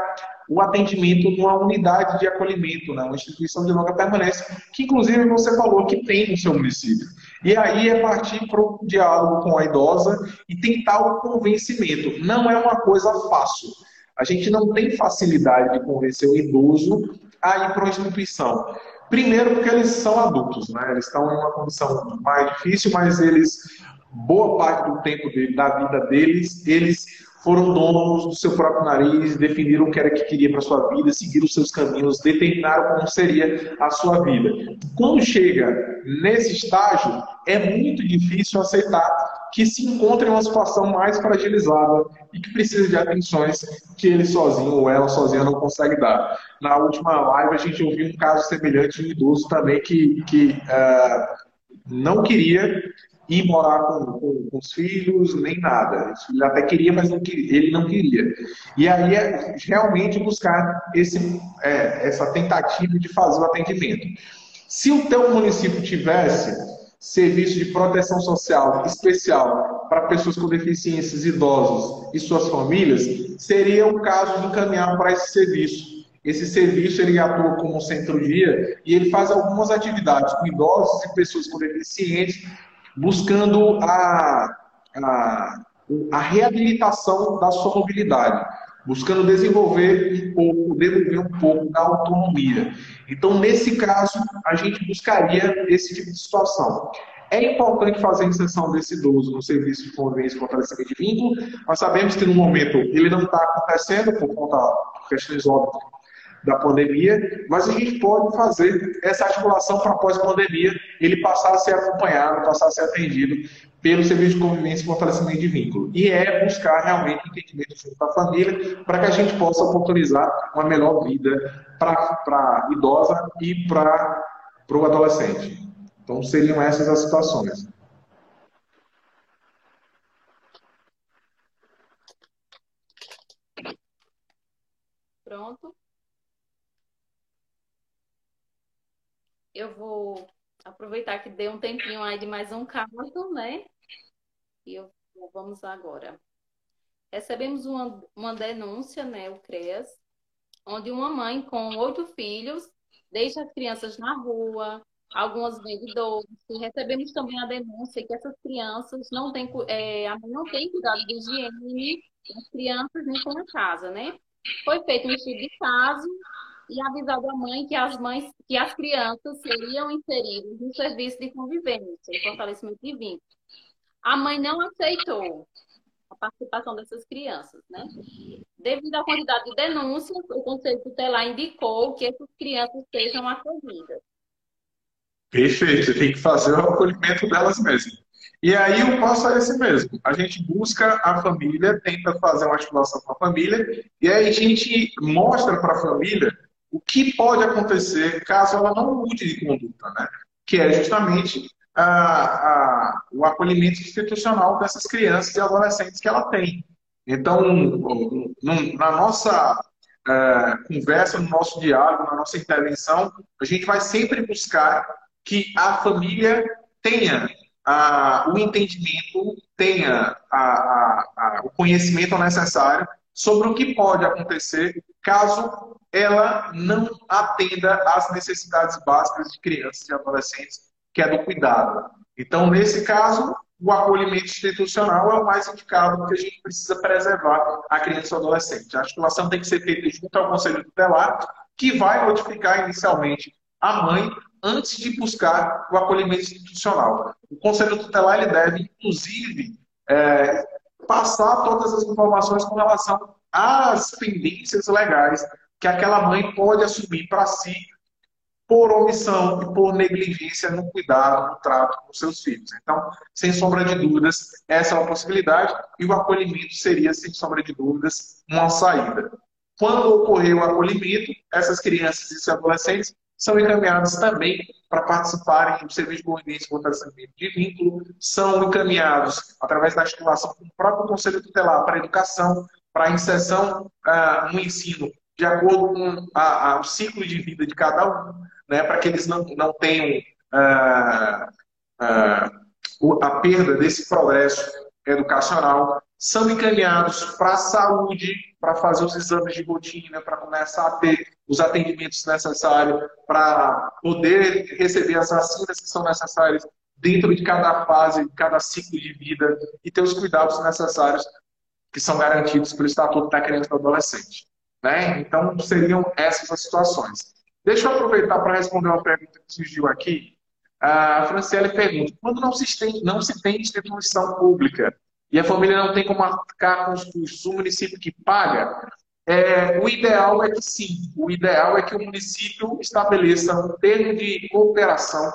o atendimento numa unidade de acolhimento, né? uma instituição de longa permanência, que inclusive você falou que tem no seu município. E aí é partir para o diálogo com a idosa e tentar o convencimento. Não é uma coisa fácil. A gente não tem facilidade de convencer o idoso a ir para uma instituição. Primeiro porque eles são adultos, né? Eles estão em uma condição mais difícil, mas eles, boa parte do tempo da vida deles, eles foram donos do seu próprio nariz, definiram o que era que queria para sua vida, seguiram os seus caminhos, determinaram como seria a sua vida. Quando chega nesse estágio, é muito difícil aceitar que se encontra em uma situação mais fragilizada e que precisa de atenções que ele sozinho ou ela sozinha não consegue dar. Na última live a gente ouviu um caso semelhante de um idoso também que, que uh, não queria ir morar com, com, com, os filhos, nem nada. Ele até queria, mas não queria, ele não queria. E aí é realmente buscar esse, é, essa tentativa de fazer o atendimento. Se o teu município tivesse serviço de proteção social especial para pessoas com deficiências, idosos e suas famílias, seria o caso de encaminhar para esse serviço. Esse serviço ele atua como centro-dia e ele faz algumas atividades com idosos e pessoas com deficiências buscando a, a, a reabilitação da sua mobilidade, buscando desenvolver um pouco, desenvolver um pouco da autonomia. Então, nesse caso, a gente buscaria esse tipo de situação. É importante fazer a inserção desse idoso no serviço de convivência e fortalecimento de vínculo. Nós sabemos que no momento ele não está acontecendo por conta de questões óbvias da pandemia, mas a gente pode fazer essa articulação para pós-pandemia, ele passar a ser acompanhado, passar a ser atendido pelo serviço de convivência e fortalecimento de vínculo. E é buscar realmente o entendimento junto da família para que a gente possa oportunizar uma melhor vida para a idosa e para o adolescente. Então seriam essas as situações. Pronto. Eu vou aproveitar que deu um tempinho aí de mais um caso, né? E eu vamos agora. Recebemos uma, uma denúncia, né, o CREAS, onde uma mãe com oito filhos deixa as crianças na rua, algumas vêm E recebemos também a denúncia que essas crianças não têm, é, não tem cuidado de higiene das crianças nem com a casa, né? Foi feito um estudo de caso e avisado a mãe que as mães, que as crianças seriam inseridas no serviço de convivência e fortalecimento de vínculos. A mãe não aceitou a participação dessas crianças, né? Devido à quantidade de denúncias, o Conselho Tutelar indicou que essas crianças sejam acolhidas. Perfeito, você tem que fazer o acolhimento delas mesmas. E aí o passo é esse mesmo. A gente busca a família, tenta fazer uma articulação com a família, e aí a gente mostra para a família o que pode acontecer caso ela não mude de conduta, né? que é justamente a, a, o acolhimento institucional dessas crianças e adolescentes que ela tem. Então, na nossa é, conversa, no nosso diálogo, na nossa intervenção, a gente vai sempre buscar que a família tenha o entendimento, tenha a, o conhecimento necessário sobre o que pode acontecer caso ela não atenda às necessidades básicas de crianças e adolescentes, que é do cuidado. Então, nesse caso, o acolhimento institucional é o mais indicado, porque a gente precisa preservar a criança e o adolescente. A articulação tem que ser feita junto ao Conselho Tutelar, que vai notificar inicialmente a mãe antes de buscar o acolhimento institucional. O Conselho Tutelar ele deve, inclusive, é, passar todas as informações com relação às pendências legais que aquela mãe pode assumir para si por omissão e por negligência no cuidado, no trato com seus filhos. Então, sem sombra de dúvidas, essa é uma possibilidade e o acolhimento seria, sem sombra de dúvidas, uma saída. Quando ocorrer o acolhimento, essas crianças e adolescentes são encaminhados também para participarem do serviço de fortalecimento de vínculo, são encaminhados através da articulação com o próprio Conselho Tutelar para a educação, para inserção uh, no ensino de acordo com a, a, o ciclo de vida de cada um, né, para que eles não, não tenham uh, uh, a perda desse progresso educacional, são encaminhados para a saúde, para fazer os exames de rotina, para começar a ter os atendimentos necessários, para poder receber as vacinas que são necessárias dentro de cada fase, de cada ciclo de vida e ter os cuidados necessários que são garantidos pelo Estatuto da Criança e do Adolescente. Né? Então, seriam essas as situações. Deixa eu aproveitar para responder uma pergunta que surgiu aqui. A Franciele pergunta: quando não se tem, não se tem instituição pública e a família não tem como arcar com os custos, o município que paga, é, o ideal é que sim, o ideal é que o município estabeleça um termo de cooperação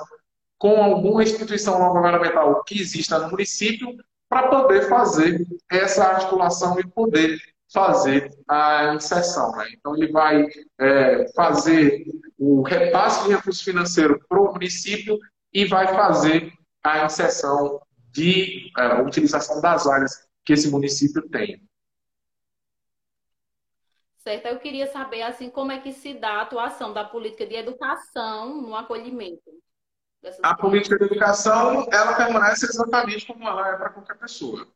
com alguma instituição não governamental que exista no município para poder fazer essa articulação e poder fazer a inserção. Né? Então, ele vai é, fazer o repasse de recurso financeiro para o município e vai fazer a inserção de é, utilização das áreas que esse município tem. Certo, eu queria saber assim como é que se dá a atuação da política de educação no acolhimento. A política de educação, ela permanece exatamente como ela é para qualquer pessoa.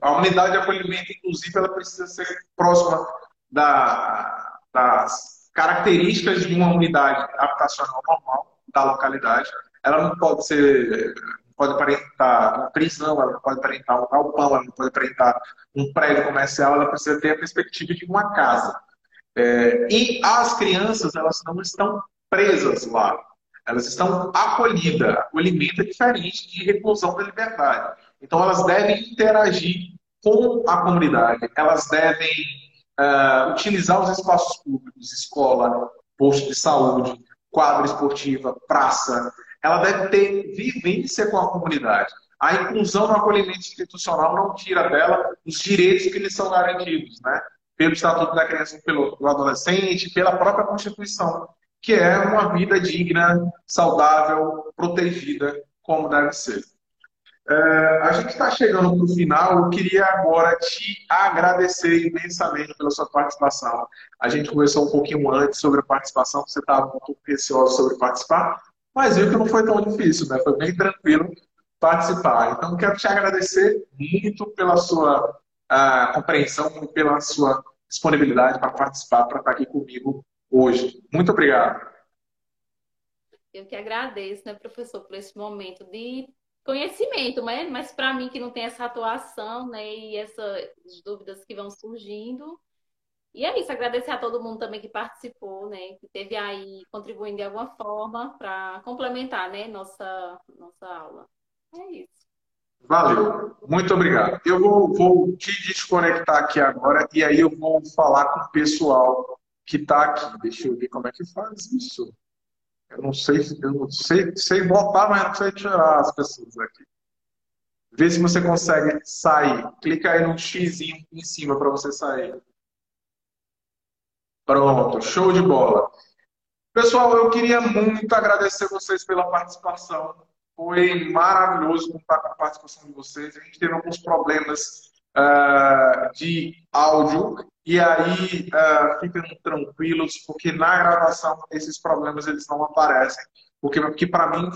A unidade de acolhimento, inclusive, ela precisa ser próxima da, das características de uma unidade habitacional normal da localidade. Ela não pode ser, pode aparentar uma prisão, ela não pode aparentar um galpão, ela não pode aparentar um prédio comercial, ela precisa ter a perspectiva de uma casa. É, e as crianças, elas não estão presas lá. Elas estão acolhidas. Acolhimento é diferente de reclusão da liberdade. Então, elas devem interagir com a comunidade. Elas devem uh, utilizar os espaços públicos, escola, posto de saúde, quadra esportiva, praça. Ela deve ter vivência com a comunidade. A inclusão no acolhimento institucional não tira dela os direitos que lhes são garantidos, né? Pelo Estatuto da Criança e pelo Adolescente, pela própria Constituição que é uma vida digna, saudável, protegida, como deve ser. É, a gente está chegando para o final. Eu queria agora te agradecer imensamente pela sua participação. A gente conversou um pouquinho antes sobre a participação, você estava um pouco sobre participar, mas viu que não foi tão difícil, né? foi bem tranquilo participar. Então, quero te agradecer muito pela sua uh, compreensão, pela sua disponibilidade para participar, para estar aqui comigo hoje. Muito obrigado. Eu que agradeço, né, professor, por esse momento de conhecimento, né? mas para mim que não tem essa atuação, né, e essas dúvidas que vão surgindo. E é isso, agradecer a todo mundo também que participou, né, que teve aí contribuindo de alguma forma para complementar, né, nossa nossa aula. É isso. Valeu, muito obrigado. Eu vou, vou te desconectar aqui agora e aí eu vou falar com o pessoal que está aqui. Deixa eu ver como é que faz isso. Eu não sei, eu não sei, sei botar, mas não sei tirar as pessoas aqui. Vê se você consegue sair. Clica aí no X em cima para você sair. Pronto, show de bola. Pessoal, eu queria muito agradecer vocês pela participação. Foi maravilhoso contar com a participação de vocês. A gente teve alguns problemas uh, de áudio e aí uh, fiquem tranquilos, porque na gravação esses problemas eles não aparecem. Porque, porque para mim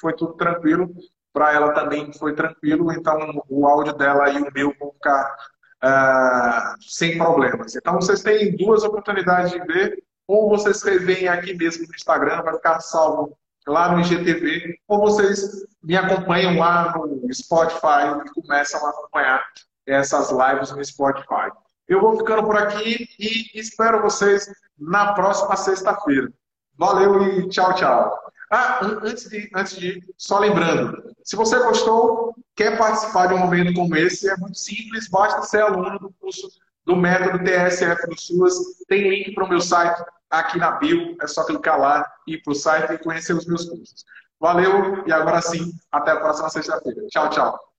foi tudo tranquilo, para ela também foi tranquilo, então o áudio dela e o meu vão ficar uh, sem problemas. Então vocês têm duas oportunidades de ver, ou vocês vêm aqui mesmo no Instagram, vai ficar salvo lá no IGTV, ou vocês me acompanham lá no Spotify e começam a acompanhar essas lives no Spotify. Eu vou ficando por aqui e espero vocês na próxima sexta-feira. Valeu e tchau, tchau. Ah, antes de, antes de só lembrando, se você gostou, quer participar de um momento como esse, é muito simples, basta ser aluno do curso do método TSF do SUAS. Tem link para o meu site aqui na bio, é só clicar lá, ir para o site e conhecer os meus cursos. Valeu e agora sim, até a próxima sexta-feira. Tchau, tchau.